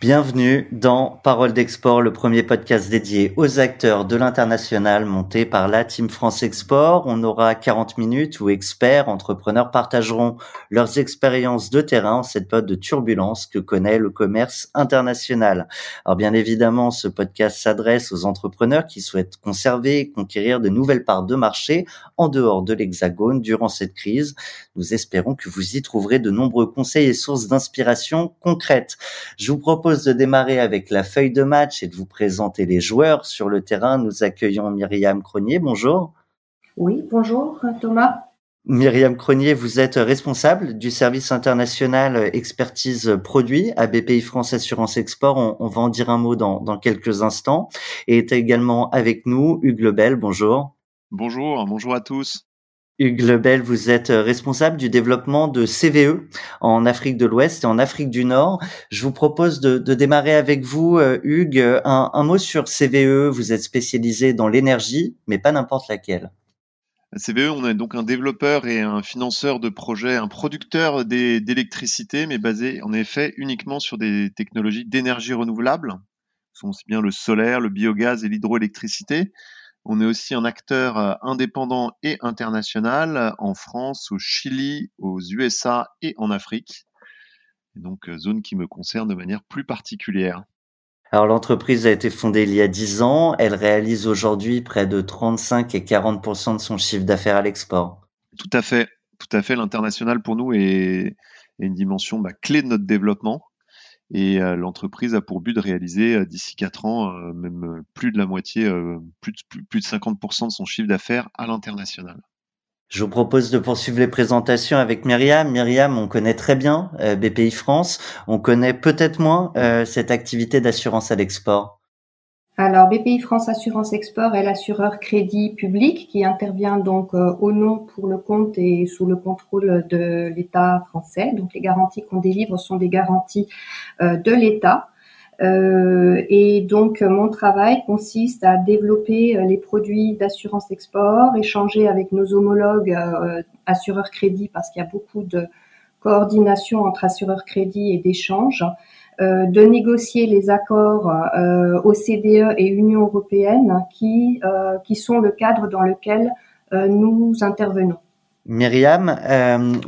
Bienvenue dans Parole d'Export, le premier podcast dédié aux acteurs de l'international monté par la Team France Export. On aura 40 minutes où experts, entrepreneurs partageront leurs expériences de terrain en cette période de turbulence que connaît le commerce international. Alors bien évidemment, ce podcast s'adresse aux entrepreneurs qui souhaitent conserver et conquérir de nouvelles parts de marché en dehors de l'Hexagone durant cette crise. Nous espérons que vous y trouverez de nombreux conseils et sources d'inspiration concrètes. Je vous propose de démarrer avec la feuille de match et de vous présenter les joueurs sur le terrain. Nous accueillons Myriam Cronier. Bonjour. Oui, bonjour Thomas. Myriam Cronier, vous êtes responsable du service international expertise produit à BPI France Assurance Export. On, va en dire un mot dans, dans quelques instants. Et est également avec nous Hugues Lebel. Bonjour. Bonjour, bonjour à tous. Hugues Lebel, vous êtes euh, responsable du développement de CVE en Afrique de l'Ouest et en Afrique du Nord. Je vous propose de, démarrer avec vous, euh, Hugues, un, mot sur CVE. Vous êtes spécialisé dans l'énergie, mais pas n'importe laquelle. CVE, on est donc un développeur et un financeur de projets, un producteur d'électricité, mais basé en effet uniquement sur des technologies d'énergie renouvelable, sont aussi bien le solaire, le biogaz et l'hydroélectricité. On est aussi un acteur euh, indépendant et international euh, en France, au Chili, aux USA et en Afrique. donc, euh, zone qui me concerne de manière plus particulière. Alors l'entreprise a été fondée il y a 10 ans. Elle réalise aujourd'hui près de 35 et 40 de son chiffre d'affaires à l'export. Tout à fait, tout à fait. L'international pour nous est, une dimension bah, clé de notre développement. Et euh, l'entreprise a pour but de réaliser euh, d'ici 4 ans euh, même plus de la moitié, plus de, plus, de 50% de son chiffre d'affaires à l'international. Je vous propose de poursuivre les présentations avec Myriam. Myriam, on connaît très bien BPI France. On connaît peut-être moins cette activité d'assurance à l'export. Alors, BPI France Assurance Export est l'assureur crédit public qui intervient donc euh, au nom, pour le compte et sous le contrôle de l'État français. Donc, les garanties qu'on délivre sont des garanties euh, de l'État. Euh, et donc, mon travail consiste à développer les produits d'assurance export, échanger avec nos homologues assureurs crédit parce qu'il y a beaucoup de coordination entre assureurs crédit et d'échange euh, de négocier les accords euh, OCDE et Union européenne qui, euh, qui sont le cadre dans lequel nous intervenons. Myriam,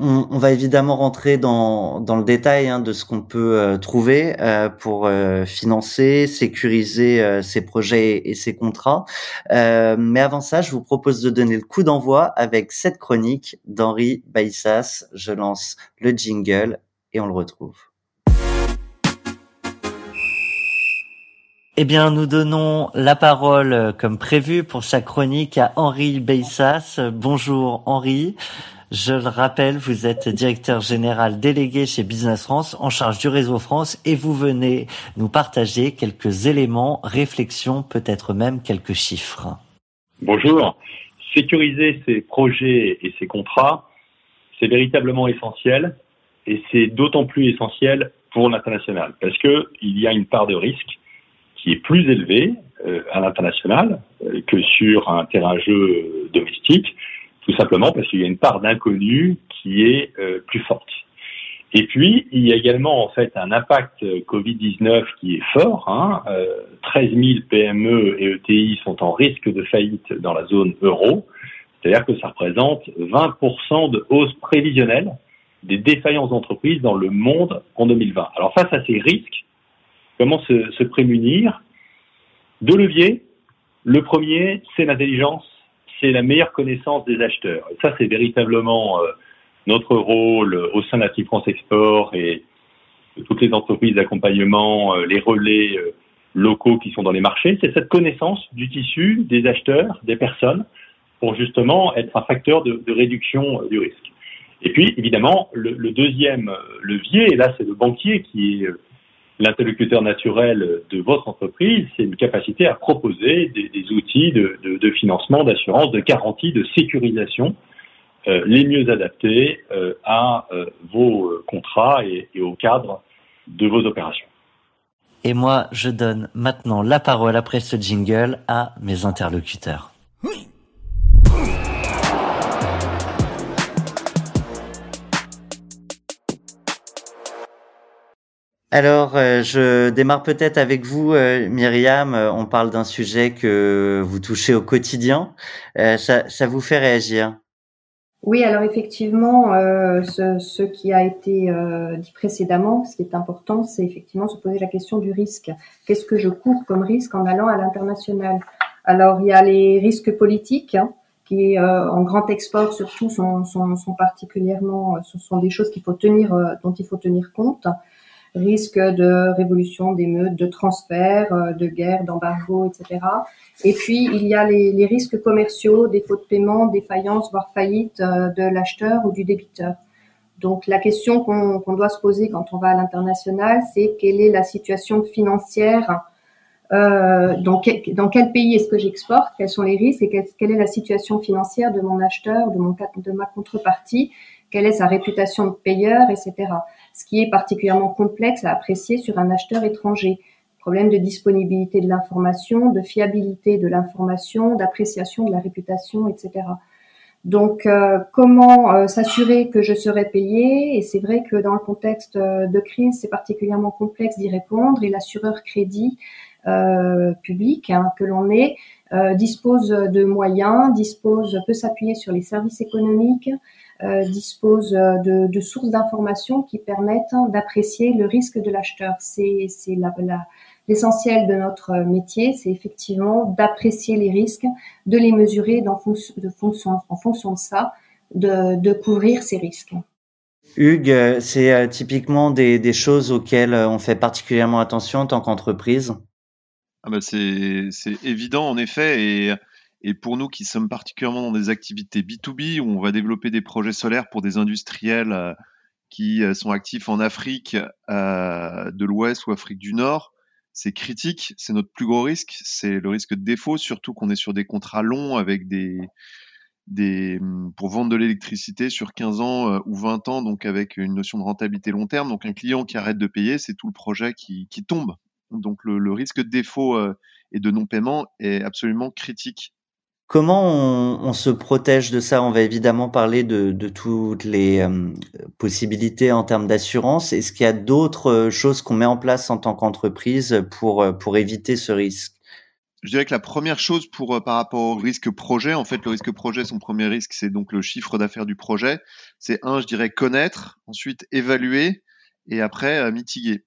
on, va évidemment rentrer dans, dans le détail hein, de ce qu'on peut trouver pour financer, sécuriser ces projets et ces contrats. mais avant ça, je vous propose de donner le coup d'envoi avec cette chronique d'Henri Baissas. Je lance le jingle et on le retrouve. Eh bien, nous donnons la parole, euh, comme prévu pour sa chronique, à Henri Beissas. Bonjour Henri. Je le rappelle, vous êtes directeur général délégué chez Business France en charge du réseau France et vous venez nous partager quelques éléments, réflexions, peut-être même quelques chiffres. Bonjour. Sécuriser ces projets et ces contrats, c'est véritablement essentiel et c'est d'autant plus essentiel pour l'international parce que il y a une part de risque qui est plus élevé euh, à l'international euh, que sur un terrain jeu domestique, tout simplement parce qu'il y a une part d'inconnu qui est euh, plus forte. Et puis, il y a également en fait un impact Covid-19 qui est fort. Hein, 13 000 PME et ETI sont en risque de faillite dans la zone euro. C'est-à-dire que ça représente 20% de hausse prévisionnelle des défaillances d'entreprises dans le monde en 2020. Alors face à ces risques, Comment se, prémunir Deux leviers. Le premier, c'est l'intelligence, c'est la meilleure connaissance des acheteurs. Et ça, c'est véritablement euh, notre rôle au sein de la Team France Export et de toutes les entreprises d'accompagnement, euh, les relais euh, locaux qui sont dans les marchés. C'est cette connaissance du tissu, des acheteurs, des personnes, pour justement être un facteur de, réduction du risque. Et puis, évidemment, le deuxième levier, et là, c'est le banquier qui est l'interlocuteur naturel de votre entreprise, c'est une capacité à proposer des, outils de, financement, d'assurance, de garantie, de sécurisation euh, les mieux adaptés euh, à euh, vos contrats et, au cadre de vos opérations. Et moi, je donne maintenant la parole après ce jingle à mes interlocuteurs. Alors, euh, je démarre peut-être avec vous, euh, Myriam. Euh, on parle d'un sujet que vous touchez au quotidien. Ça, vous fait réagir? Oui, alors effectivement, ce, ce, qui a été dit précédemment, ce qui est important, c'est effectivement se poser la question du risque. Qu'est-ce que je cours comme risque en allant à l'international? Alors, il y a les risques politiques. Hein, qui en grand export surtout sont, sont, sont particulièrement ce sont des choses qu'il faut tenir dont il faut tenir compte risque de révolution, d'émeutes, de transfert, euh, de guerre, d'embargo, etc. Et puis, il y a les, risques commerciaux, défauts de paiement, défaillance, voire faillite euh, de l'acheteur ou du débiteur. Donc, la question qu'on doit se poser quand on va à l'international, c'est quelle est la situation financière euh, dans, quel, dans, quel, pays est-ce que j'exporte Quels sont les risques et quelle, quelle, est la situation financière de mon acheteur, de, mon, de ma contrepartie Quelle est sa réputation de payeur, etc ce qui est particulièrement complexe à apprécier sur un acheteur étranger. Problème de disponibilité de l'information, de fiabilité de l'information, d'appréciation de la réputation, etc. Donc, euh, comment euh, s'assurer que je serai payé? Et c'est vrai que dans le contexte euh, de crise, c'est particulièrement complexe d'y répondre. Et l'assureur crédit public hein, que l'on est dispose de moyens, dispose peut s'appuyer sur les services économiques, euh, dispose de, de sources d'informations qui permettent d'apprécier le risque de l'acheteur. C'est l'essentiel de notre métier, c'est effectivement d'apprécier les risques, de les mesurer dans de fonction, en fonction de ça, de, de couvrir ces risques. Hugues, c'est euh, typiquement des, des, choses auxquelles on fait particulièrement attention en tant qu'entreprise? Ah bah c'est évident en effet et et pour nous qui sommes particulièrement dans des activités B2B, où on va développer des projets solaires pour des industriels euh, qui euh, sont actifs en Afrique euh, de l'Ouest ou Afrique du Nord, c'est critique, c'est notre plus gros risque, c'est le risque de défaut, surtout qu'on est sur des contrats longs avec des, des pour vendre de l'électricité sur 15 ans ou 20 ans, donc avec une notion de rentabilité long terme. Donc un client qui arrête de payer, c'est tout le projet qui, qui tombe. Donc le, le, risque de défaut et de non-paiement est absolument critique Comment on, se protège de ça? On va évidemment parler de, toutes les euh, possibilités en termes d'assurance. Est-ce qu'il y a d'autres euh, choses qu'on met en place en tant qu'entreprise pour, euh, pour éviter ce risque? Je dirais que la première chose pour par rapport au risque projet, en fait, le risque projet, son premier risque, c'est donc le chiffre d'affaires du projet. C'est un, je dirais, connaître, ensuite évaluer et après mitiguer.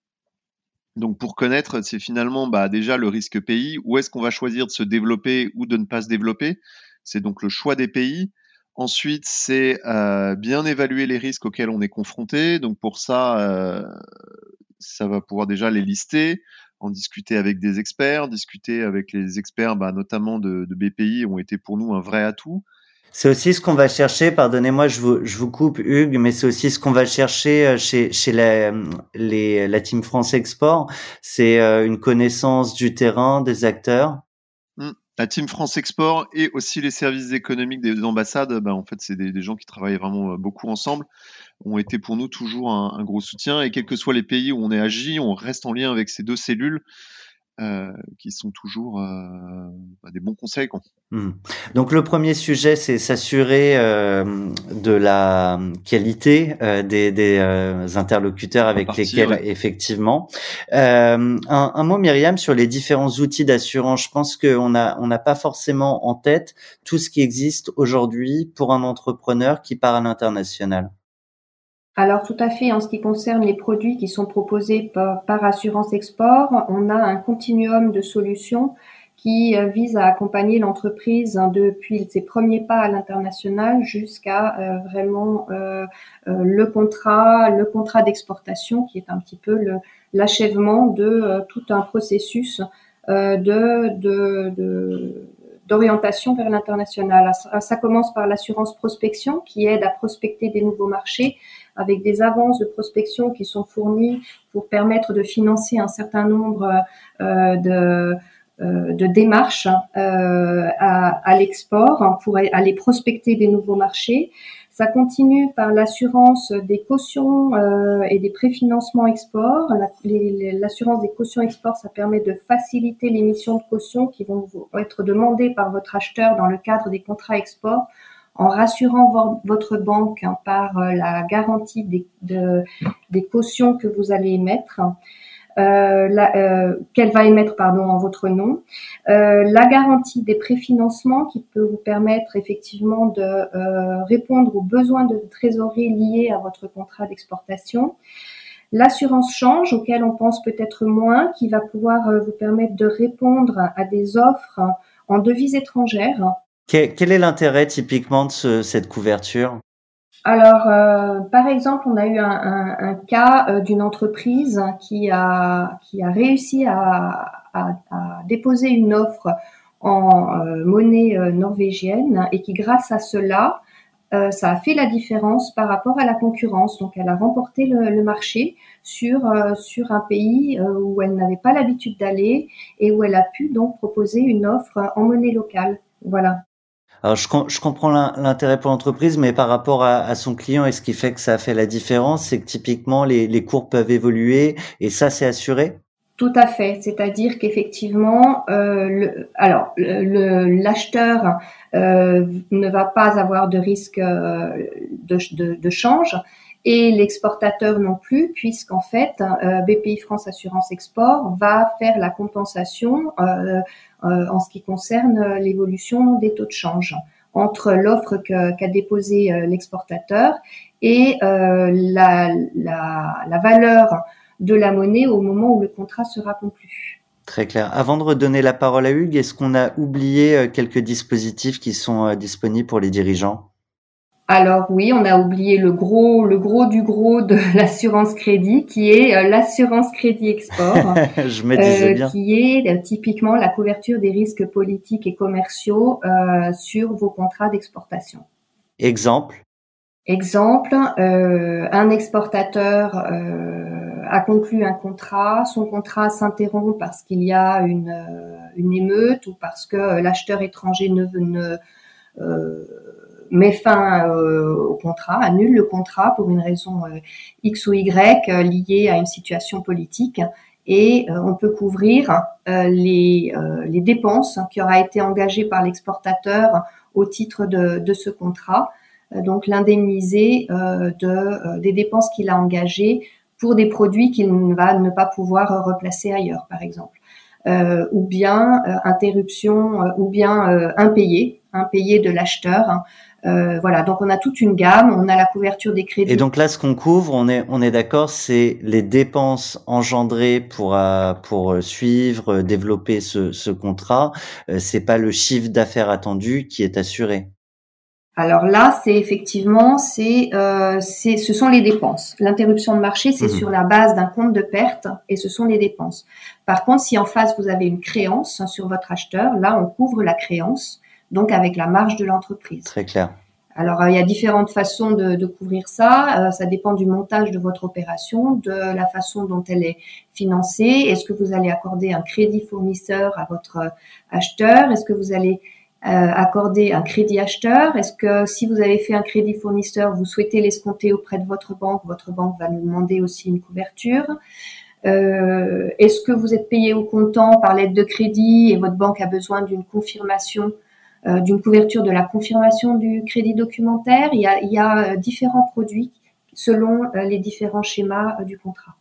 Donc pour connaître, c'est finalement bah, déjà le risque pays, où est-ce qu'on va choisir de se développer ou de ne pas se développer? C'est donc le choix des pays. Ensuite, c'est euh, bien évaluer les risques auxquels on est confronté. Donc pour ça, euh, ça va pouvoir déjà les lister, en discuter avec des experts, discuter avec les experts, bah, notamment de, de, BPI, ont été pour nous un vrai atout. C'est aussi ce qu'on va chercher, pardonnez-moi, je vous, coupe Hugues, mais c'est aussi ce qu'on va chercher euh, chez, la, Team France Export, c'est euh, une connaissance du terrain, des acteurs. Mmh. La Team France Export et aussi les services économiques des ambassades, ben, en fait, c'est des, des, gens qui travaillent vraiment euh, beaucoup ensemble, ont été pour nous toujours un, un, gros soutien. Et quels que soient les pays où on est agi, on reste en lien avec ces deux cellules euh, qui sont toujours euh, bah, des bons conseils. Quoi. Mmh. Donc le premier sujet, c'est s'assurer euh, de la qualité euh, des, des euh, interlocuteurs avec lesquels effectivement. Un, un, mot Myriam sur les différents outils d'assurance. Je pense qu'on n'a on n'a pas forcément en tête tout ce qui existe aujourd'hui pour un entrepreneur qui part à l'international. Alors tout à fait, en ce qui concerne les produits qui sont proposés par, Assurance Export, on a un continuum de solutions qui euh, vise à accompagner l'entreprise depuis ses premiers pas à l'international jusqu'à euh, vraiment euh, le contrat, le contrat d'exportation qui est un petit peu l'achèvement de tout un processus d'orientation vers l'international. Ça commence par l'assurance prospection qui aide à prospecter des nouveaux marchés avec des avances de prospection qui sont fournies pour permettre de financer un certain nombre euh, de, euh, de démarches euh, à, à l'export pour aller prospecter des nouveaux marchés. Ça continue par l'assurance des cautions et des préfinancements export. L'assurance des cautions export, ça permet de faciliter l'émission de cautions qui vont être demandées par votre acheteur dans le cadre des contrats export en rassurant votre banque hein, par euh, la garantie des, des cautions que vous allez émettre. Euh, euh, qu'elle va émettre pardon en votre nom, la garantie des préfinancements qui peut vous permettre effectivement de répondre aux besoins de trésorerie liés à votre contrat d'exportation, l'assurance change auquel on pense peut-être moins, qui va pouvoir vous permettre de répondre à des offres en devises étrangères. Quel est l'intérêt typiquement de cette couverture? Alors, euh, par exemple, on a eu un, cas euh, d'une entreprise qui a, qui a réussi à, déposer une offre en euh, monnaie norvégienne et qui, grâce à cela, ça a fait la différence par rapport à la concurrence. Donc, elle a remporté le, marché sur, sur un pays où elle n'avait pas l'habitude d'aller et où elle a pu donc proposer une offre en monnaie locale. Voilà. Alors je, je comprends l'intérêt pour l'entreprise, mais par rapport à, son client, et ce qui fait que ça a fait la différence, c'est que typiquement les, les cours peuvent évoluer et ça c'est assuré? Tout à fait, c'est-à-dire qu'effectivement, euh, le, alors l'acheteur euh, ne va pas avoir de risque euh, de, de, de change et l'exportateur non plus, puisqu'en fait, euh, BPI France Assurance Export va faire la compensation euh, euh, en ce qui concerne l'évolution des taux de change entre l'offre qu'a déposée l'exportateur et la, la, valeur de la monnaie au moment où le contrat sera conclu. Très clair. Avant de redonner la parole à Hugues, est-ce qu'on a oublié quelques dispositifs qui sont disponibles pour les dirigeants? Alors oui, on a oublié le gros, le gros du gros de l'assurance crédit, qui est euh, l'assurance crédit export, Je me disais euh, bien. qui est euh, typiquement la couverture des risques politiques et commerciaux sur vos contrats d'exportation. Exemple. Exemple, un exportateur a conclu un contrat, son contrat s'interrompt parce qu'il y a une, une émeute ou parce que l'acheteur étranger ne, ne met fin euh, au contrat, annule le contrat pour une raison euh, X ou Y euh, liée à une situation politique. Et on peut couvrir les, les dépenses qui auraient été engagées par l'exportateur au titre de, de ce contrat, donc l'indemniser de, des dépenses qu'il a engagées pour des produits qu'il va ne pas pouvoir replacer ailleurs, par exemple. ou bien interruption, ou bien impayé, impayé de l'acheteur, euh, voilà, donc on a toute une gamme, on a la couverture des crédits. Et donc là, ce qu'on couvre, on est, on est d'accord, c'est les dépenses engendrées pour euh, pour euh, suivre, développer ce, ce contrat. c'est pas le chiffre d'affaires attendu qui est assuré. Alors là, c'est effectivement, c'est, euh, c'est, ce sont les dépenses. L'interruption de marché, c'est mmh. sur la base d'un compte de perte et ce sont les dépenses. Par contre, si en face vous avez une créance sur votre acheteur, là, on couvre la créance donc avec la marge de l'entreprise. Très clair. Alors, euh, il y a différentes façons de, couvrir ça. Euh, ça dépend du montage de votre opération, de la façon dont elle est financée. Est-ce que vous allez accorder un crédit fournisseur à votre euh, acheteur? Est-ce que vous allez accorder un crédit acheteur? Est-ce que si vous avez fait un crédit fournisseur, vous souhaitez l'escompter auprès de votre banque Votre banque va nous demander aussi une couverture. Est-ce que vous êtes payé au comptant par l'aide de crédit et votre banque a besoin d'une confirmation d'une couverture de la confirmation du crédit documentaire. Il y a, il y a euh, différents produits selon euh, les différents schémas du contrat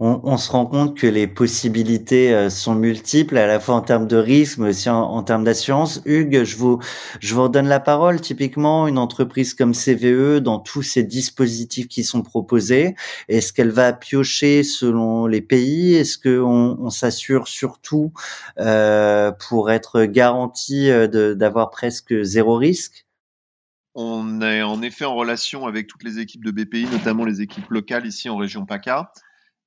on, se rend compte que les possibilités euh, sont multiples, à la fois en termes de risque, mais aussi en, termes d'assurance. Hugues, je vous, je vous redonne la parole. Typiquement, une entreprise comme CVE, dans tous ces dispositifs qui sont proposés, est-ce qu'elle va piocher selon les pays? Est-ce qu'on on, s'assure surtout euh, pour être garanti euh, d'avoir presque zéro risque? On est en effet en relation avec toutes les équipes de BPI, notamment les équipes locales ici en région PACA.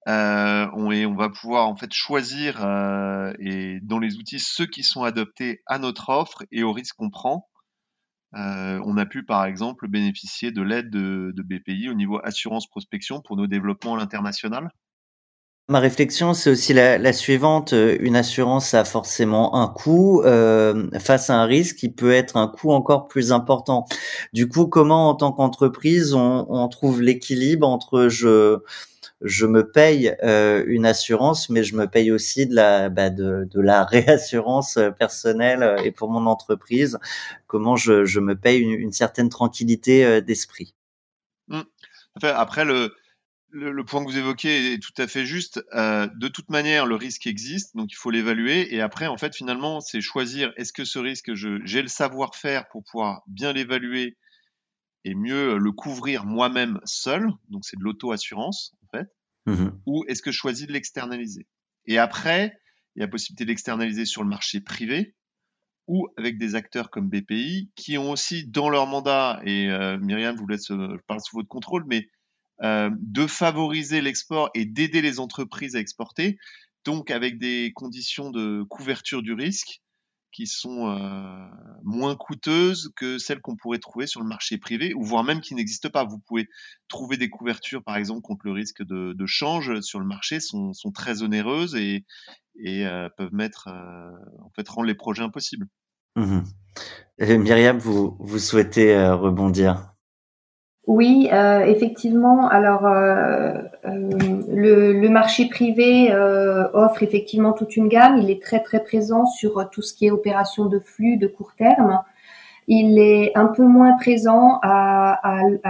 Euh, on, on, va pouvoir en fait choisir euh, dans les outils ceux qui sont adoptés à notre offre et au risque qu'on prend. Euh, on a pu par exemple bénéficier de l'aide de, BPI au niveau assurance prospection pour nos développements à l'international. Ma réflexion, c'est aussi la, suivante. Une assurance a forcément un coût face à un risque qui peut être un coût encore plus important. Du coup, comment en tant qu'entreprise, on, trouve l'équilibre entre je je me paye euh, une assurance, mais je me paye aussi de la bah, réassurance personnelle et pour mon entreprise. Comment je, me paye une, certaine tranquillité euh, d'esprit. Mmh. Après le point que vous évoquez est tout à fait juste. Euh, de toute manière, le risque existe, donc il faut l'évaluer. Et après, en fait, finalement, c'est choisir est-ce que ce risque, j'ai le savoir-faire pour pouvoir bien l'évaluer et mieux le couvrir moi-même seul. Donc c'est de l'auto-assurance, en fait. Mmh Ou est-ce que je choisis de l'externaliser? Et après, il y a la possibilité d'externaliser sur le marché privé ou avec des acteurs comme BPI qui ont aussi dans leur mandat, et euh, Myriam, vous laisse, je parle sous votre contrôle, mais euh, de favoriser l'export et d'aider les entreprises à exporter, donc avec des conditions de couverture du risque qui sont euh, moins coûteuses que celles qu'on pourrait trouver sur le marché privé, ou voire même qui n'existent pas. Vous pouvez trouver des couvertures, par exemple, contre le risque de, change sur le marché, sont, très onéreuses et, euh, peuvent mettre, en fait, rendre les projets impossibles. Mmh Myriam, vous, vous souhaitez rebondir? Oui, euh, effectivement. Alors, euh, euh, le, marché privé offre effectivement toute une gamme. Il est très très présent sur tout ce qui est opération de flux de court terme. Il est un peu moins présent à,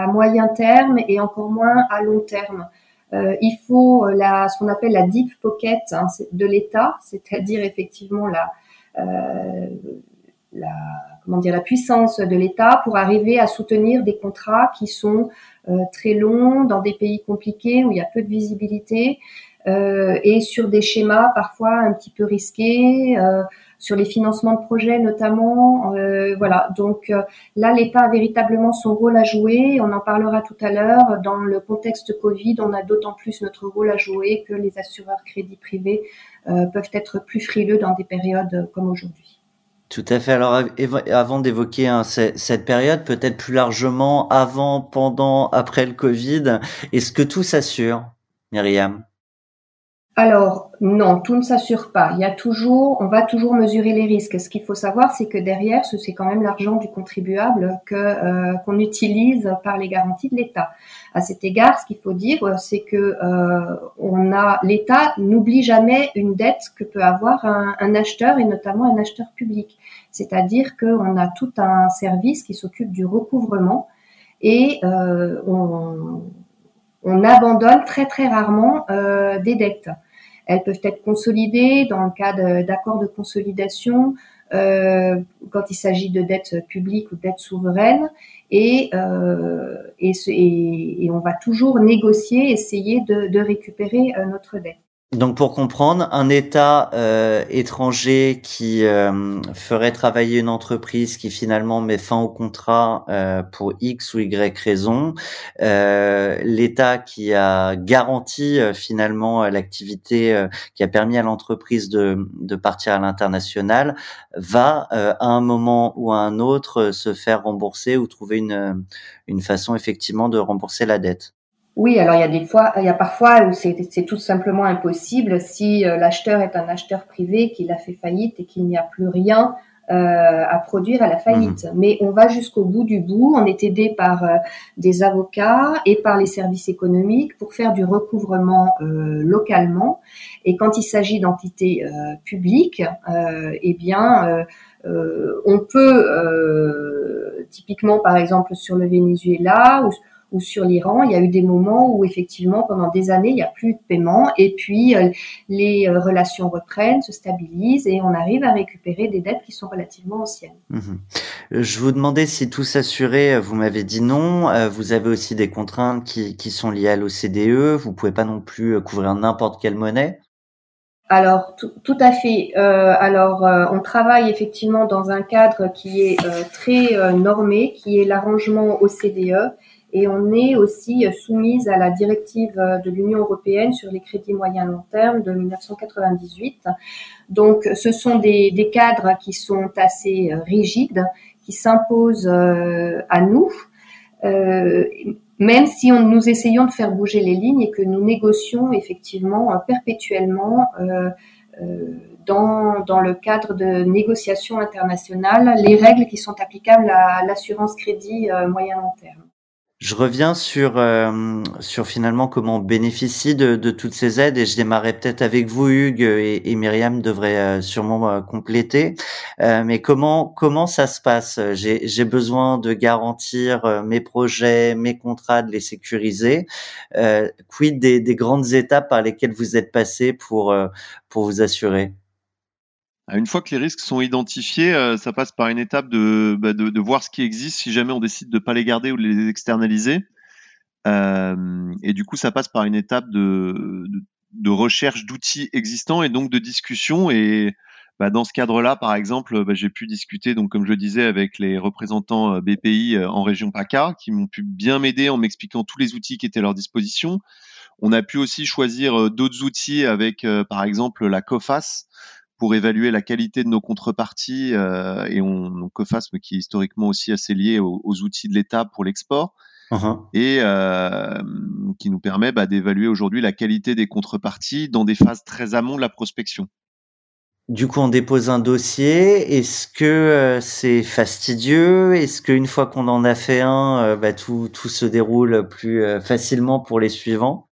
moyen terme et encore moins à long terme. il faut la, ce qu'on appelle la deep pocket hein, de l'État, c'est-à-dire effectivement la, la comment dire, la puissance de l'État pour arriver à soutenir des contrats qui sont euh, très longs dans des pays compliqués où il y a peu de visibilité euh, et sur des schémas parfois un petit peu risqués, euh, sur les financements de projets notamment. voilà, donc là, l'État a véritablement son rôle à jouer. On en parlera tout à l'heure. Dans le contexte Covid, on a d'autant plus notre rôle à jouer que les assureurs crédits privés peuvent être plus frileux dans des périodes comme aujourd'hui. Tout à fait. Alors, avant d'évoquer hein, cette période, peut-être plus largement, avant, pendant, après le Covid, est-ce que tout s'assure, Myriam? Alors non, tout ne s'assure pas. Il y a toujours, on va toujours mesurer les risques. Ce qu'il faut savoir, c'est que derrière, c'est quand même l'argent du contribuable que euh, qu'on utilise par les garanties de l'État. À cet égard, ce qu'il faut dire, c'est que euh, l'État n'oublie jamais une dette que peut avoir un, acheteur et notamment un acheteur public. C'est-à-dire qu'on a tout un service qui s'occupe du recouvrement et euh, on, on abandonne très très rarement euh, des dettes. Elles peuvent être consolidées dans le cas d'accords de consolidation euh, quand il s'agit de dettes publiques ou de dettes souveraines. Et, euh, et, et, on va toujours négocier, essayer de, de récupérer euh, notre dette. Donc pour comprendre, un État euh, étranger qui euh, ferait travailler une entreprise qui finalement met fin au contrat euh, pour X ou Y raison, l'État qui a garanti finalement l'activité qui a permis à l'entreprise de, de partir à l'international, va à un moment ou à un autre se faire rembourser ou trouver une, une façon effectivement de rembourser la dette. Oui, alors il y a des fois, il y a parfois où c'est tout simplement impossible si euh, l'acheteur est un acheteur privé, qu'il a fait faillite et qu'il n'y a plus rien euh, à produire à la faillite. Mhm. Mais on va jusqu'au bout du bout. On est aidé par euh, des avocats et par les services économiques pour faire du recouvrement localement. Et quand il s'agit d'entités publiques, eh bien, on peut typiquement, par exemple, sur le Venezuela ou ou sur l'Iran, il y a eu des moments où effectivement pendant des années il n'y a plus de paiement et puis euh, les euh, relations reprennent, se stabilisent et on arrive à récupérer des dettes qui sont relativement anciennes. Mhm. Je vous demandais si tout s'assurait, vous m'avez dit non. Euh, vous avez aussi des contraintes qui, qui sont liées à l'OCDE. Vous pouvez pas non plus couvrir n'importe quelle monnaie? Alors tout, à fait. Euh, alors on travaille effectivement dans un cadre qui est très normé, qui est l'arrangement OCDE et on est aussi soumise à la directive de l'Union européenne sur les crédits moyen long terme de 1998. Donc, ce sont des, des cadres qui sont assez rigides, qui s'imposent euh, à nous. Euh, même si on, nous essayons de faire bouger les lignes et que nous négocions effectivement perpétuellement dans, dans le cadre de négociations internationales les règles qui sont applicables à l'assurance crédit moyen-long terme. Je reviens sur euh, sur finalement comment on bénéficie de, de, toutes ces aides et je démarrais peut-être avec vous Hugues et, et Myriam devrait euh, sûrement euh, compléter. mais comment comment ça se passe? J'ai besoin de garantir mes projets, mes contrats, de les sécuriser. quid des, des grandes étapes par lesquelles vous êtes passé pour pour vous assurer? Une fois que les risques sont identifiés, euh, ça passe par une étape bah, de, de, voir ce qui existe si jamais on décide de ne pas les garder ou de les externaliser. Euh, et du coup, ça passe par une étape de, de, recherche d'outils existants et donc de discussion. Et bah, dans ce cadre-là, par exemple, bah, j'ai pu discuter, donc comme je le disais, avec les représentants euh, BPI en région PACA, qui m'ont pu bien m'aider en m'expliquant tous les outils qui étaient à leur disposition. On a pu aussi choisir d'autres outils avec, par exemple, la COFAS, pour évaluer la qualité de nos contreparties euh, et on, donc COFASM qui est historiquement aussi assez lié aux, outils de l'État pour l'export. Uh-huh. Et euh, qui nous permet bah, d'évaluer aujourd'hui la qualité des contreparties dans des phases très amont de la prospection. Du coup, on dépose un dossier. Est-ce que euh, c'est fastidieux? Est-ce qu'une fois qu'on en a fait un, euh, bah, tout, tout se déroule plus euh, facilement pour les suivants?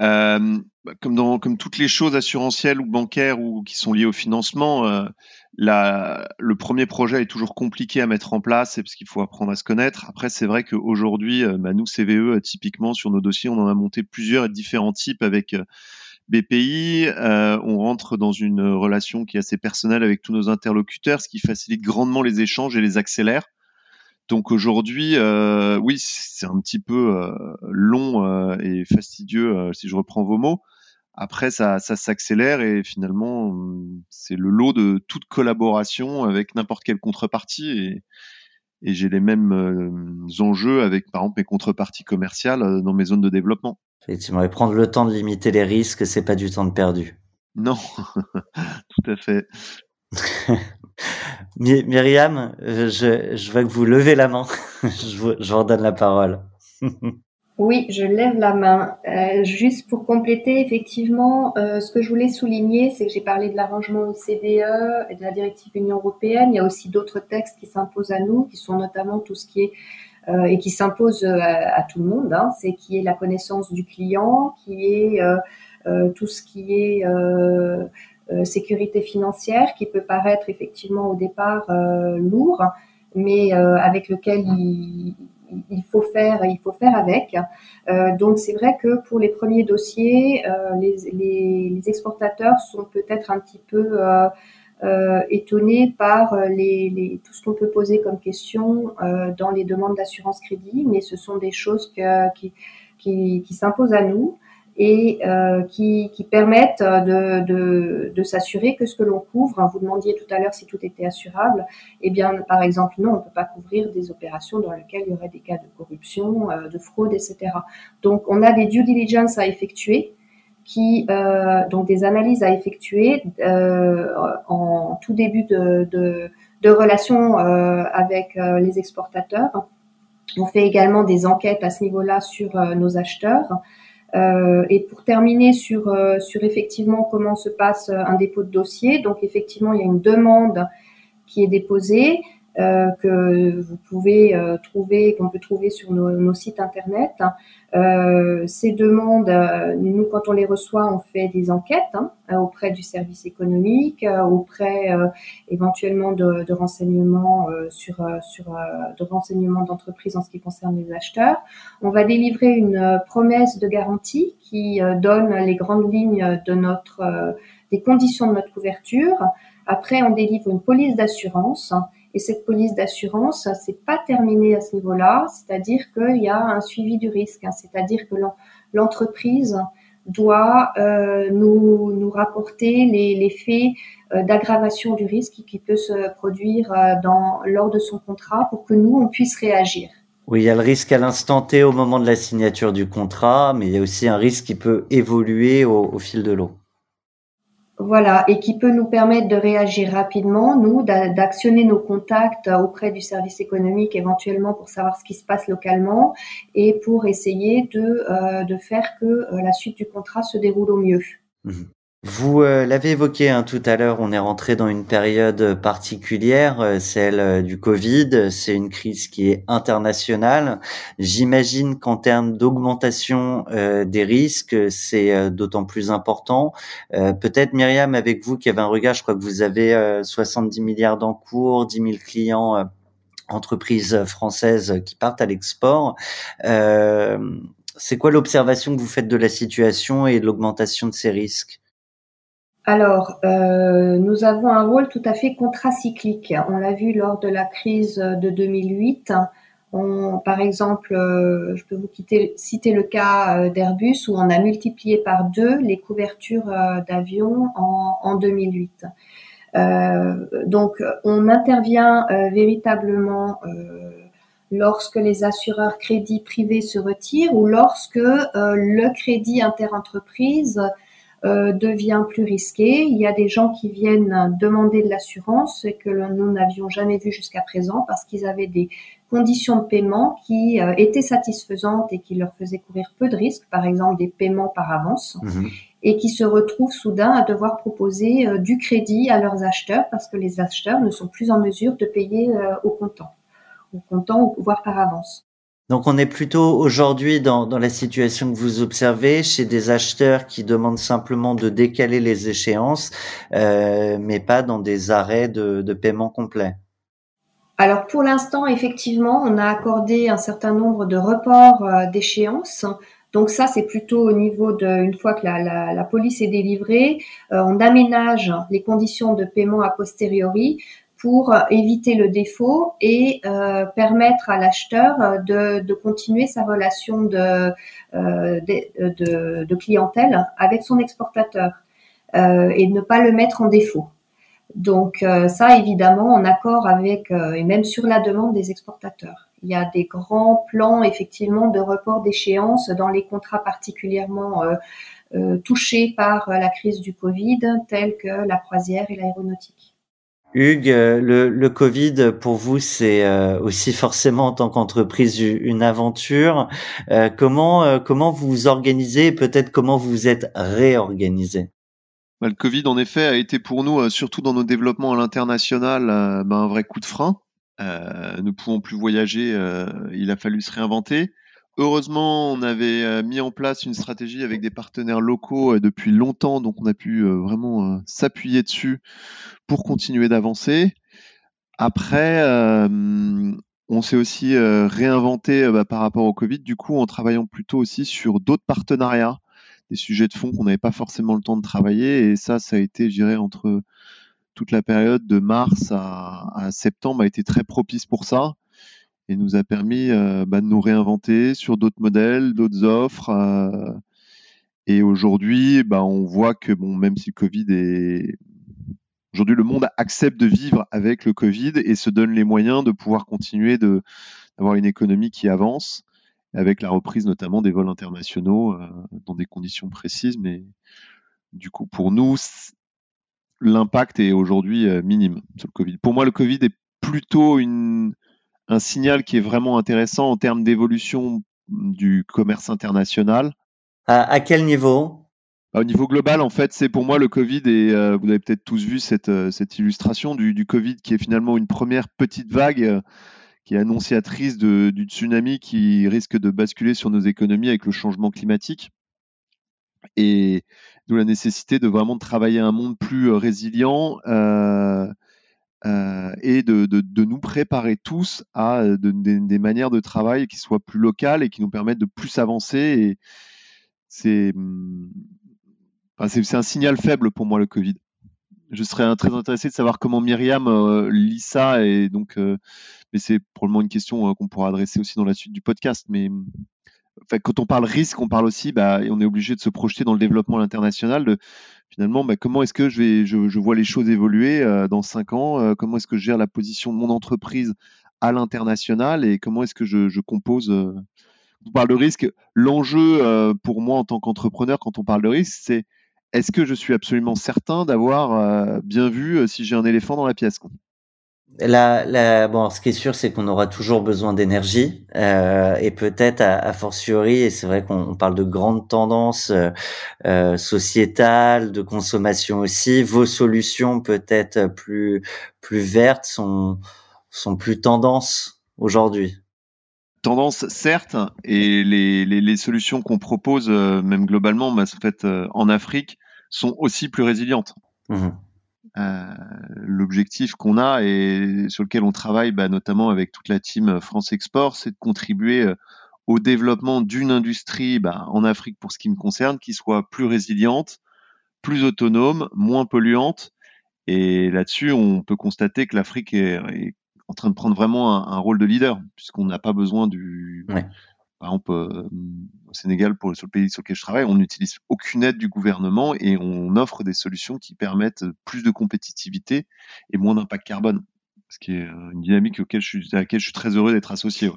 Euh, comme dans comme toutes les choses assurantielles ou bancaires ou qui sont liées au financement, euh, la, le premier projet est toujours compliqué à mettre en place parce qu'il faut apprendre à se connaître. Après, c'est vrai qu'aujourd'hui, euh, bah, nous CVE, euh, typiquement sur nos dossiers, on en a monté plusieurs et différents types avec BPI. on rentre dans une relation qui est assez personnelle avec tous nos interlocuteurs, ce qui facilite grandement les échanges et les accélère. Donc aujourd'hui, euh, oui, c'est un petit peu euh, long euh, et fastidieux, si je reprends vos mots. Après, ça, ça s'accélère et finalement, c'est le lot de toute collaboration avec n'importe quelle contrepartie. Et, et j'ai les mêmes enjeux avec, par exemple, mes contreparties commerciales dans mes zones de développement. Effectivement, et prendre le temps de limiter les risques, c'est pas du temps de perdu. Non, tout à fait. Myriam, euh, je, vois que vous levez la main. je, vous, redonne la parole. oui, je lève la main. Euh, juste pour compléter, effectivement, euh, ce que je voulais souligner, c'est que j'ai parlé de l'arrangement OCDE et de la directive Union européenne. Il y a aussi d'autres textes qui s'imposent à nous, qui sont notamment tout ce qui est et qui s'imposent à, tout le monde. Hein, c'est qui est la connaissance du client, qui est tout ce qui est sécurité financière qui peut paraître effectivement au départ euh, lourd, mais euh, avec lequel il, il, faut faire, il faut faire avec. donc c'est vrai que pour les premiers dossiers, les, les, les, exportateurs sont peut-être un petit peu euh, étonnés par les, les, tout ce qu'on peut poser comme question euh, dans les demandes d'assurance crédit, mais ce sont des choses que, qui, qui, qui s'imposent à nous et euh, qui, qui, permettent de, de, de s'assurer que ce que l'on couvre, vous demandiez tout à l'heure si tout était assurable, eh bien, par exemple, non, on ne peut pas couvrir des opérations dans lesquelles il y aurait des cas de corruption, euh, de fraude, etc. Donc, on a des due diligence à effectuer, qui euh, donc des analyses à effectuer euh, en tout début de, de, de relation euh, avec euh, les exportateurs. On fait également des enquêtes à ce niveau-là sur nos acheteurs. Euh, et pour terminer sur, euh, sur effectivement comment se passe un dépôt de dossier, donc effectivement il y a une demande qui est déposée. Euh, que vous pouvez euh, trouver, qu'on peut trouver sur nos, nos sites internet. Euh, ces demandes, nous, quand on les reçoit, on fait des enquêtes hein, auprès du service économique, auprès éventuellement de, de renseignements sur, sur de renseignements d'entreprise en ce qui concerne les acheteurs. On va délivrer une promesse de garantie qui donne les grandes lignes de notre des conditions de notre couverture. Après, on délivre une police d'assurance et cette police d'assurance, c'est pas terminé à ce niveau-là, c'est-à-dire qu'il y a un suivi du risque, hein. c'est-à-dire que l'entreprise doit euh, nous, rapporter les, faits euh, d'aggravation du risque qui peut se produire euh, lors de son contrat pour que nous, on puisse réagir. Oui, il y a le risque à l'instant T au moment de la signature du contrat, mais il y a aussi un risque qui peut évoluer au fil de l'eau. Voilà, et qui peut nous permettre de réagir rapidement, nous, d'actionner nos contacts auprès du service économique éventuellement pour savoir ce qui se passe localement et pour essayer de, euh, de faire que euh, la suite du contrat se déroule au mieux. Mmh vous euh, l'avez évoqué hein, tout à l'heure, on est rentré dans une période particulière, euh, celle euh, du Covid. C'est une crise qui est internationale. J'imagine qu'en termes d'augmentation des risques, c'est d'autant plus important. Peut-être Myriam, avec vous qui avez un regard, je crois que vous avez 70 milliards d'encours, 10 000 clients, entreprises françaises qui partent à l'export. c'est quoi l'observation que vous faites de la situation et de l'augmentation de ces risques? Alors, euh, nous avons un rôle tout à fait contracyclique. On l'a vu lors de la crise de 2008. par exemple, euh, je peux vous citer le cas euh, d'Airbus où on a multiplié par deux les couvertures d'avions en, 2008. donc, on intervient véritablement lorsque les assureurs crédits privés se retirent ou lorsque le crédit interentreprise euh, devient plus risqué. Il y a des gens qui viennent demander de l'assurance que nous n'avions jamais vu jusqu'à présent parce qu'ils avaient des conditions de paiement qui euh, étaient satisfaisantes et qui leur faisaient courir peu de risques, par exemple des paiements par avance, mhm. et qui se retrouvent soudain à devoir proposer euh, du crédit à leurs acheteurs parce que les acheteurs ne sont plus en mesure de payer au comptant, au comptant ou voire par avance. Donc on est plutôt aujourd'hui dans, la situation que vous observez chez des acheteurs qui demandent simplement de décaler les échéances, euh, mais pas dans des arrêts de, de paiement complet. Alors pour l'instant, effectivement, on a accordé un certain nombre de reports euh, d'échéances. Donc ça, c'est plutôt au niveau de, une fois que la police est délivrée, euh, on aménage les conditions de paiement a posteriori pour éviter le défaut et euh, permettre à l'acheteur de, de, continuer sa relation de, euh, de, de, clientèle avec son exportateur euh, et ne pas le mettre en défaut. Donc euh, ça, évidemment, en accord avec euh, et même sur la demande des exportateurs. Il y a des grands plans, effectivement, de report d'échéance dans les contrats particulièrement euh, touchés par la crise du Covid, tels que la croisière et l'aéronautique. Hugues, euh, le, Covid, pour vous, c'est euh, aussi forcément en tant qu'entreprise une aventure. Euh, comment, comment vous vous organisez peut-être comment vous vous êtes réorganisé? Bah, Le Covid, en effet, a été pour nous, surtout dans nos développements à l'international, bah, un vrai coup de frein. Euh, ne pouvons plus voyager, il a fallu se réinventer. Heureusement, on avait mis en place une stratégie avec des partenaires locaux depuis longtemps, donc on a pu vraiment s'appuyer dessus pour continuer d'avancer. Après, on s'est aussi réinventé bah, par rapport au Covid, du coup en travaillant plutôt aussi sur d'autres partenariats, des sujets de fond qu'on n'avait pas forcément le temps de travailler, et ça, ça a été, je dirais, entre toute la période de mars à septembre a été très propice pour ça et nous a permis euh, bah, de nous réinventer sur d'autres modèles, d'autres offres. Euh, et aujourd'hui, bah, on voit que bon, même si le Covid est aujourd'hui le monde accepte de vivre avec le Covid et se donne les moyens de pouvoir continuer de d'avoir une économie qui avance avec la reprise notamment des vols internationaux euh, dans des conditions précises. Mais du coup, pour nous, l'impact est aujourd'hui minime sur le Covid. Pour moi, le Covid est plutôt une un signal qui est vraiment intéressant en termes d'évolution du commerce international. À, quel niveau? Bah, Au niveau global, en fait, c'est pour moi le Covid, et euh, vous avez peut-être tous vu cette, euh, cette illustration du, du, Covid qui est finalement une première petite vague euh, qui est annonciatrice de, du tsunami qui risque de basculer sur nos économies avec le changement climatique. Et d'où la nécessité de vraiment travailler un monde plus résilient. Euh, euh, et de, de, de, nous préparer tous à euh, des manières de travail qui soient plus locales et qui nous permettent de plus avancer. Et c'est mmh, enfin, un signal faible pour moi le Covid. Je serais très intéressé de savoir comment Myriam euh, lit ça et donc, mais c'est probablement une question qu'on pourra adresser aussi dans la suite du podcast. Mais quand on parle risque, on parle aussi, bah, on est obligé de se projeter dans le développement international. De, finalement, bah, comment est-ce que je, vais, je, vois les choses évoluer euh, dans cinq ans euh, Comment est-ce que je gère la position de mon entreprise à l'international et comment est-ce que je, je compose euh, On parle de risque. L'enjeu pour moi en tant qu'entrepreneur, quand on parle de risque, c'est est-ce que je suis absolument certain d'avoir bien vu si j'ai un éléphant dans la pièce la, bon, ce qui est sûr, c'est qu'on aura toujours besoin d'énergie euh, et peut-être à, a fortiori, et c'est vrai qu'on parle de grandes tendances euh, euh, sociétales, de consommation aussi. Vos solutions peut-être plus plus vertes sont sont plus tendances aujourd'hui. Tendance, certes, et les, les, les solutions qu'on propose, euh, même globalement, en fait, euh, en Afrique, sont aussi plus résilientes. Mmh euh, l'objectif qu'on a et sur lequel on travaille, bah, notamment avec toute la team France Export, c'est de contribuer euh, au développement d'une industrie bah, en Afrique pour ce qui me concerne, qui soit plus résiliente, plus autonome, moins polluante. Et là-dessus, on peut constater que l'Afrique est, en train de prendre vraiment un, rôle de leader, puisqu'on n'a pas besoin du, par exemple, euh, au Sénégal, pour, sur le pays sur lequel je travaille, on n'utilise aucune aide du gouvernement et on offre des solutions qui permettent plus de compétitivité et moins d'impact carbone. Ce qui est euh, une dynamique auquel je suis, à laquelle je suis très heureux d'être associé.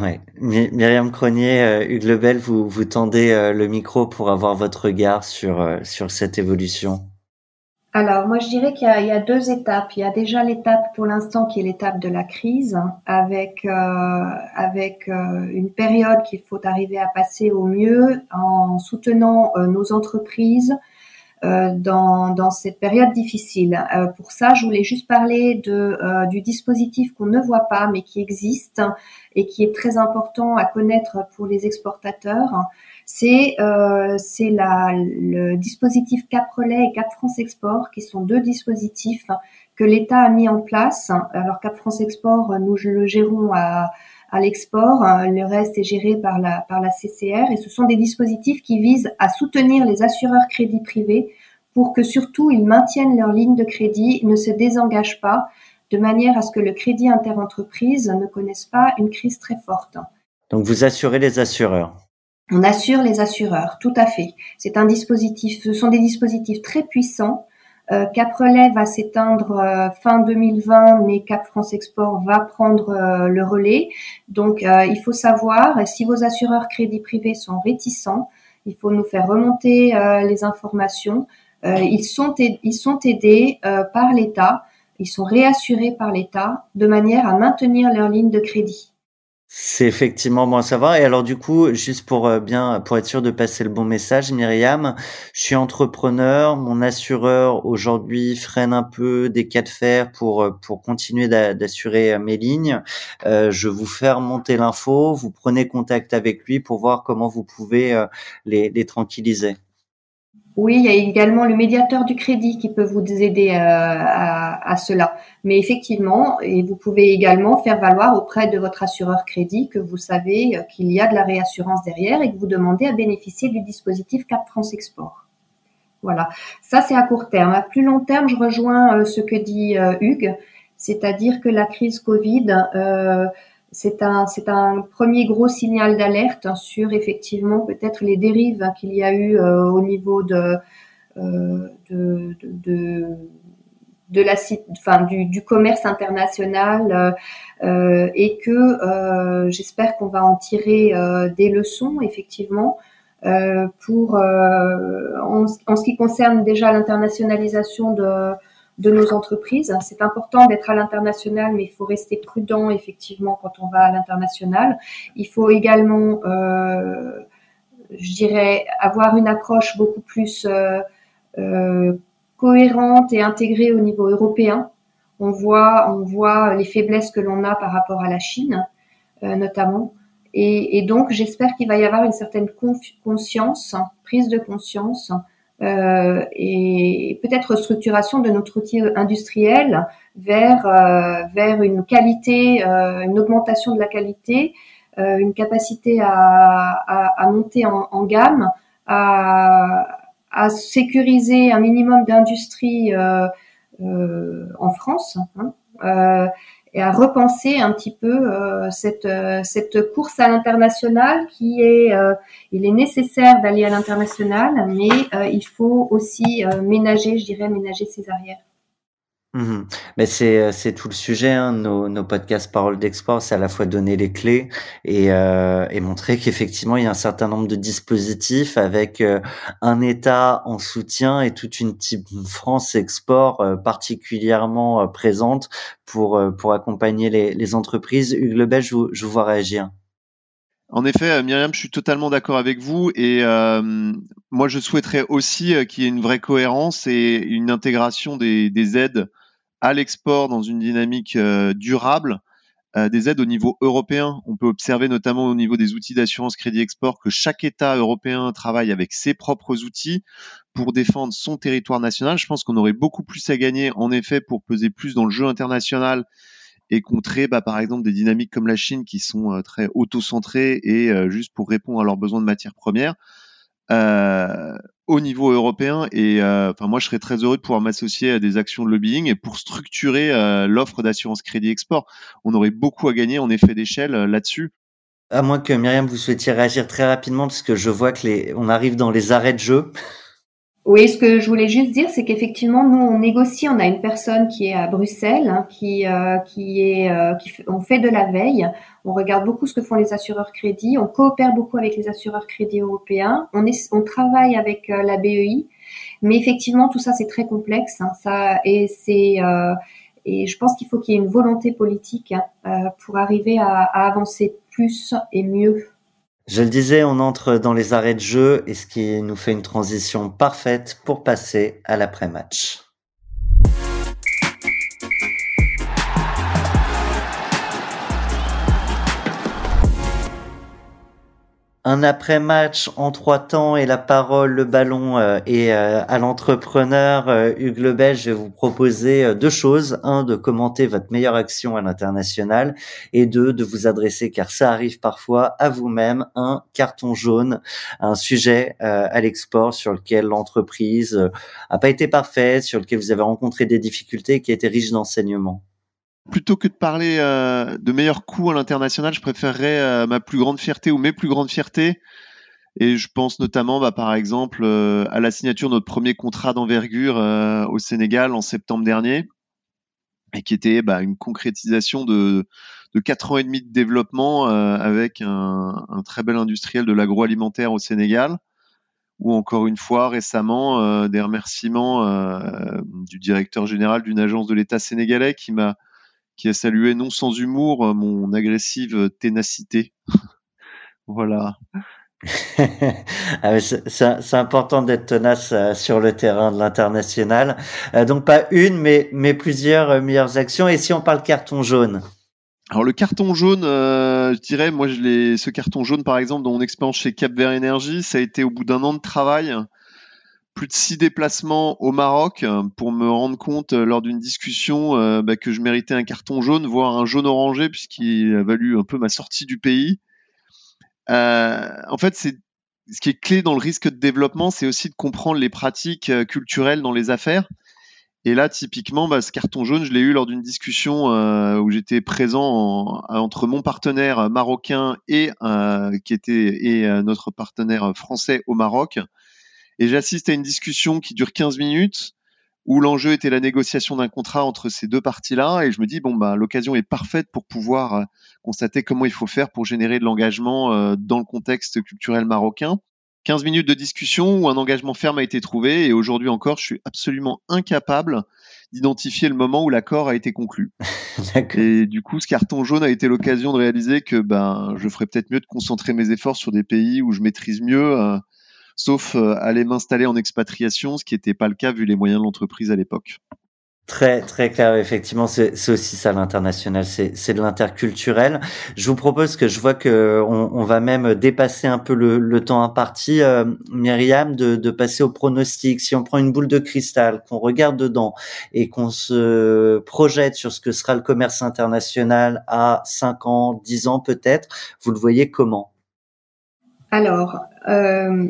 Ouais. Myriam Cronier, euh, Hugues Lebel, vous, vous tendez le micro pour avoir votre regard sur, sur cette évolution. Alors, moi, je dirais qu'il y, a deux étapes. Il y a déjà l'étape pour l'instant qui est l'étape de la crise, avec euh, avec euh, une période qu'il faut arriver à passer au mieux en soutenant euh, nos entreprises dans, dans cette période difficile. pour ça, je voulais juste parler de du dispositif qu'on ne voit pas mais qui existe et qui est très important à connaître pour les exportateurs c'est euh, c'est le dispositif Cap Relais et Cap France Export, qui sont deux dispositifs que l'État a mis en place. Alors Cap France Export, nous le gérons à, à l'export, le reste est géré par la, CCR, et ce sont des dispositifs qui visent à soutenir les assureurs crédits privés pour que surtout ils maintiennent leur ligne de crédit, ne se désengagent pas, de manière à ce que le crédit interentreprise ne connaisse pas une crise très forte. Donc vous assurez les assureurs on assure les assureurs, tout à fait. C'est un dispositif, ce sont des dispositifs très puissants. Euh, Cap Relais va s'éteindre euh, fin 2020, mais Cap France Export va prendre euh, le relais. Donc, il faut savoir si vos assureurs crédits privés sont réticents, il faut nous faire remonter les informations. ils sont ils sont aidés par l'État, ils sont réassurés par l'État de manière à maintenir leur ligne de crédit. C'est effectivement bon à savoir. Et alors du coup, juste pour euh, bien, pour être sûr de passer le bon message, Myriam, je suis entrepreneur. Mon assureur aujourd'hui freine un peu des cas de fer pour euh, pour continuer d'assurer euh, mes lignes. je vous fais remonter l'info. Vous prenez contact avec lui pour voir comment vous pouvez les, les tranquilliser. Oui, il y a également le médiateur du crédit qui peut vous aider euh, à, cela. Mais effectivement, et vous pouvez également faire valoir auprès de votre assureur crédit que vous savez euh, qu'il y a de la réassurance derrière et que vous demandez à bénéficier du dispositif Cap France Export. Voilà, ça c'est à court terme. À plus long terme, je rejoins euh, ce que dit Hugues, c'est-à-dire que la crise Covid c'est un, c'est un premier gros signal d'alerte sur effectivement peut-être les dérives qu'il y a eu euh, au niveau de, euh, de, de, de, la, enfin, du, du commerce international euh, et que j'espère qu'on va en tirer des leçons effectivement. pour en, en, ce qui concerne déjà l'internationalisation de, de nos entreprises. C'est important d'être à l'international, mais il faut rester prudent effectivement quand on va à l'international. Il faut également, euh, je dirais, avoir une approche beaucoup plus euh, euh, cohérente et intégrée au niveau européen. On voit, on voit les faiblesses que l'on a par rapport à la Chine, notamment. Et, et donc, j'espère qu'il va y avoir une certaine conscience, prise de conscience euh, et peut-être structuration de notre outil industriel vers euh, vers une qualité, euh, une augmentation de la qualité, une capacité à, à, à monter en, en, gamme, à, à sécuriser un minimum d'industrie en France. Hein, et à repenser un petit peu euh, cette, euh, cette course à l'international qui est, euh, il est nécessaire d'aller à l'international, mais il faut aussi ménager, je dirais, ménager ses arrières. Mmh Mais c'est, euh, c'est tout le sujet, hein, nos, nos podcasts Paroles d'export, c'est à la fois donner les clés et, euh, et montrer qu'effectivement il y a un certain nombre de dispositifs avec euh, un État en soutien et toute une type France export euh, particulièrement présente pour pour accompagner les, les entreprises. Hugues Lebel, je vous, je vous vois réagir. En effet, Myriam, je suis totalement d'accord avec vous et euh, moi je souhaiterais aussi qu'il y ait une vraie cohérence et une intégration des, des aides à l'export dans une dynamique euh, durable, euh, des aides au niveau européen. On peut observer notamment au niveau des outils d'assurance crédit export que chaque État européen travaille avec ses propres outils pour défendre son territoire national. Je pense qu'on aurait beaucoup plus à gagner en effet pour peser plus dans le jeu international et contrer bah, par exemple des dynamiques comme la Chine qui sont euh, très auto-centrées et juste pour répondre à leurs besoins de matières premières. Euh, au niveau européen. Et euh, enfin, moi, je serais très heureux de pouvoir m'associer à des actions de lobbying et pour structurer euh, l'offre d'assurance crédit export. On aurait beaucoup à gagner en effet d'échelle là-dessus. À moins que Myriam, vous souhaitiez réagir très rapidement, parce que je vois que les, on arrive dans les arrêts de jeu. Oui, ce que je voulais juste dire, c'est qu'effectivement, nous, on négocie. On a une personne qui est à Bruxelles, hein, qui euh, qui est, euh, qui on fait de la veille. On regarde beaucoup ce que font les assureurs crédits. On coopère beaucoup avec les assureurs crédits européens. On est, on travaille avec euh, la BEI, mais effectivement, tout ça, c'est très complexe. Hein, ça et c'est et je pense qu'il faut qu'il y ait une volonté politique hein, pour arriver à, à avancer plus et mieux je le disais, on entre dans les arrêts de jeu et ce qui nous fait une transition parfaite pour passer à l'après-match. Un après-match en trois temps et la parole, le ballon euh, et euh, à l'entrepreneur euh, Hugues Lebel, je vais vous proposer deux choses. Un, de commenter votre meilleure action à l'international et deux, de vous adresser, car ça arrive parfois, à vous-même un carton jaune, un sujet à l'export sur lequel l'entreprise a pas été parfaite, sur lequel vous avez rencontré des difficultés qui étaient riches d'enseignements plutôt que de parler euh, de meilleurs coups à l'international, je préférerais euh, ma plus grande fierté ou mes plus grandes fiertés. Et je pense notamment, bah, par exemple, euh, à la signature de notre premier contrat d'envergure au Sénégal en septembre dernier, et qui était bah, une concrétisation de, de 4 ans et demi de développement avec un, un, très bel industriel de l'agroalimentaire au Sénégal. Ou encore une fois récemment des remerciements du directeur général d'une agence de l'État sénégalais qui m'a qui a salué non sans humour euh, mon agressive ténacité. voilà. Ah c'est important d'être tenace euh, sur le terrain de l'international. Euh, donc pas une, mais, mais plusieurs meilleures actions. Et si on parle carton jaune? Alors le carton jaune, je dirais, moi je l'ai, ce carton jaune par exemple dans mon expérience chez Cap Vert Énergie, ça a été au bout d'un an de travail plus de six déplacements au Maroc euh, pour me rendre compte euh, lors d'une discussion euh, bah, que je méritais un carton jaune, voire un jaune orangé, puisqu'il a valu un peu ma sortie du pays. en fait, c'est ce qui est clé dans le risque de développement, c'est aussi de comprendre les pratiques culturelles dans les affaires. Et là, typiquement, bah, ce carton jaune, je l'ai eu lors d'une discussion où j'étais présent entre mon partenaire marocain et qui était et notre partenaire français au Maroc et j'assiste à une discussion qui dure 15 minutes où l'enjeu était la négociation d'un contrat entre ces deux parties-là et je me dis bon bah l'occasion est parfaite pour pouvoir euh, constater comment il faut faire pour générer de l'engagement euh, dans le contexte culturel marocain. 15 minutes de discussion où un engagement ferme a été trouvé et aujourd'hui encore je suis absolument incapable d'identifier le moment où l'accord a été conclu. et du coup, ce carton jaune a été l'occasion de réaliser que ben, je ferais peut-être mieux de concentrer mes efforts sur des pays où je maîtrise mieux euh, sauf euh, aller m'installer en expatriation, ce qui n'était pas le cas vu les moyens de l'entreprise à l'époque. Très très clair, effectivement, c'est aussi ça l'international, c'est de l'interculturel. Je vous propose que je vois que on, on va même dépasser un peu le, le temps imparti, euh, Myriam, de, de, passer au pronostic. Si on prend une boule de cristal, qu'on regarde dedans et qu'on se projette sur ce que sera le commerce international à 5 ans, 10 ans peut-être, vous le voyez comment? Alors, euh,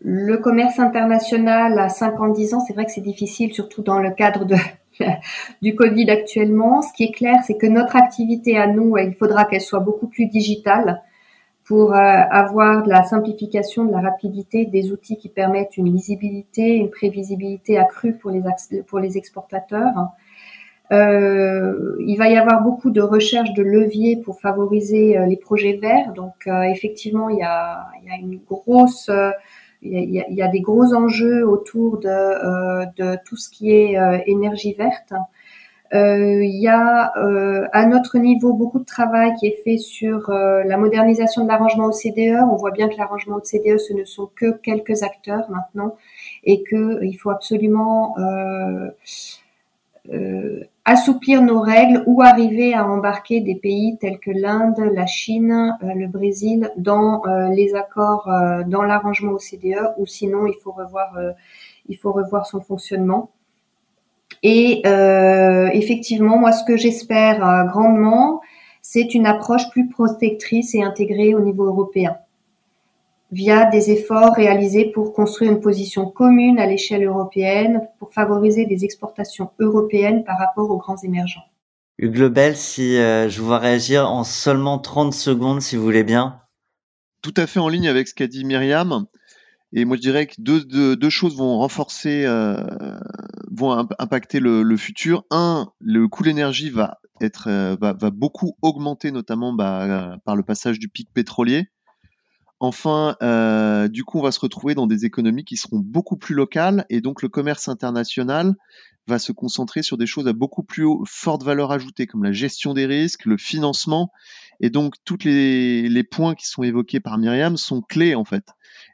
le commerce international à 5 ans, 10 ans, c'est vrai que c'est difficile, surtout dans le cadre de, du Covid actuellement. Ce qui est clair, c'est que notre activité à nous, il faudra qu'elle soit beaucoup plus digitale pour euh, avoir de la simplification, de la rapidité, des outils qui permettent une lisibilité, une prévisibilité accrue pour les, pour les exportateurs. Euh, il va y avoir beaucoup de recherches de leviers pour favoriser euh, les projets verts. Donc, euh, effectivement, il y a, il y a une grosse, il y a, il y a, des gros enjeux autour de, de tout ce qui est énergie verte. il y a à notre niveau beaucoup de travail qui est fait sur la modernisation de l'arrangement OCDE. On voit bien que l'arrangement OCDE, ce ne sont que quelques acteurs maintenant et qu'il faut absolument euh, euh, assouplir nos règles ou arriver à embarquer des pays tels que l'Inde, la Chine, euh, le Brésil dans euh, les accords, dans l'arrangement OCDE, ou sinon il faut revoir, il faut revoir son fonctionnement. Et effectivement, moi, ce que j'espère grandement, c'est une approche plus protectrice et intégrée au niveau européen via des efforts réalisés pour construire une position commune à l'échelle européenne pour favoriser des exportations européennes par rapport aux grands émergents. Hugues Lebel, si euh, je vous vois réagir en seulement 30 secondes, si vous voulez bien. Tout à fait en ligne avec ce qu'a dit Myriam. Et moi, je dirais que deux, deux, deux choses vont renforcer, euh, vont impacter le, le, futur. Un, le coût de l'énergie va être, euh, va, va, beaucoup augmenter, notamment bah, par le passage du pic pétrolier. Enfin, euh, du coup, on va se retrouver dans des économies qui seront beaucoup plus locales et donc le commerce international va se concentrer sur des choses à beaucoup plus forte valeur ajoutée, comme la gestion des risques, le financement. Et donc, tous les, points qui sont évoqués par Myriam sont clés, en fait.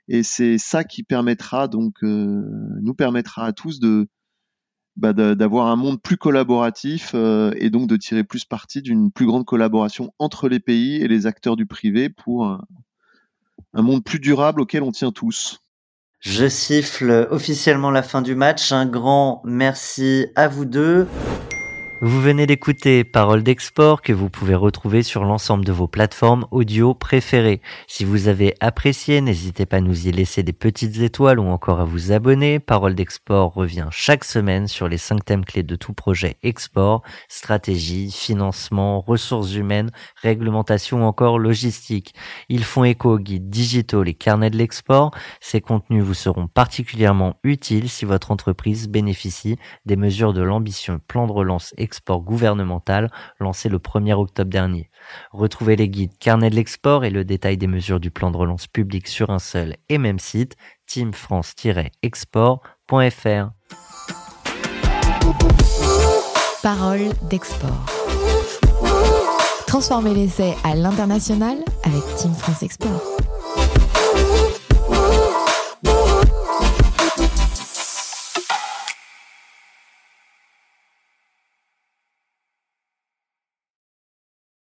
Et c'est ça qui permettra, donc, euh, nous permettra à tous de, bah, d'avoir un monde plus collaboratif euh, et donc de tirer plus parti d'une plus grande collaboration entre les pays et les acteurs du privé pour, un monde plus durable auquel on tient tous. Je siffle officiellement la fin du match. Un grand merci à vous deux. Vous venez d'écouter Parole d'export que vous pouvez retrouver sur l'ensemble de vos plateformes audio préférées. Si vous avez apprécié, n'hésitez pas à nous y laisser des petites étoiles ou encore à vous abonner. Parole d'export revient chaque semaine sur les cinq thèmes clés de tout projet export, stratégie, financement, ressources humaines, réglementation ou encore logistique. Ils font écho aux guides digitaux, les carnets de l'export. Ces contenus vous seront particulièrement utiles si votre entreprise bénéficie des mesures de l'ambition plan de relance export gouvernemental lancé le 1er octobre dernier. Retrouvez les guides Carnet de l'export et le détail des mesures du plan de relance public sur un seul et même site, teamfrance-export.fr. Parole d'export. Transformez l'essai à l'international avec Team France Export.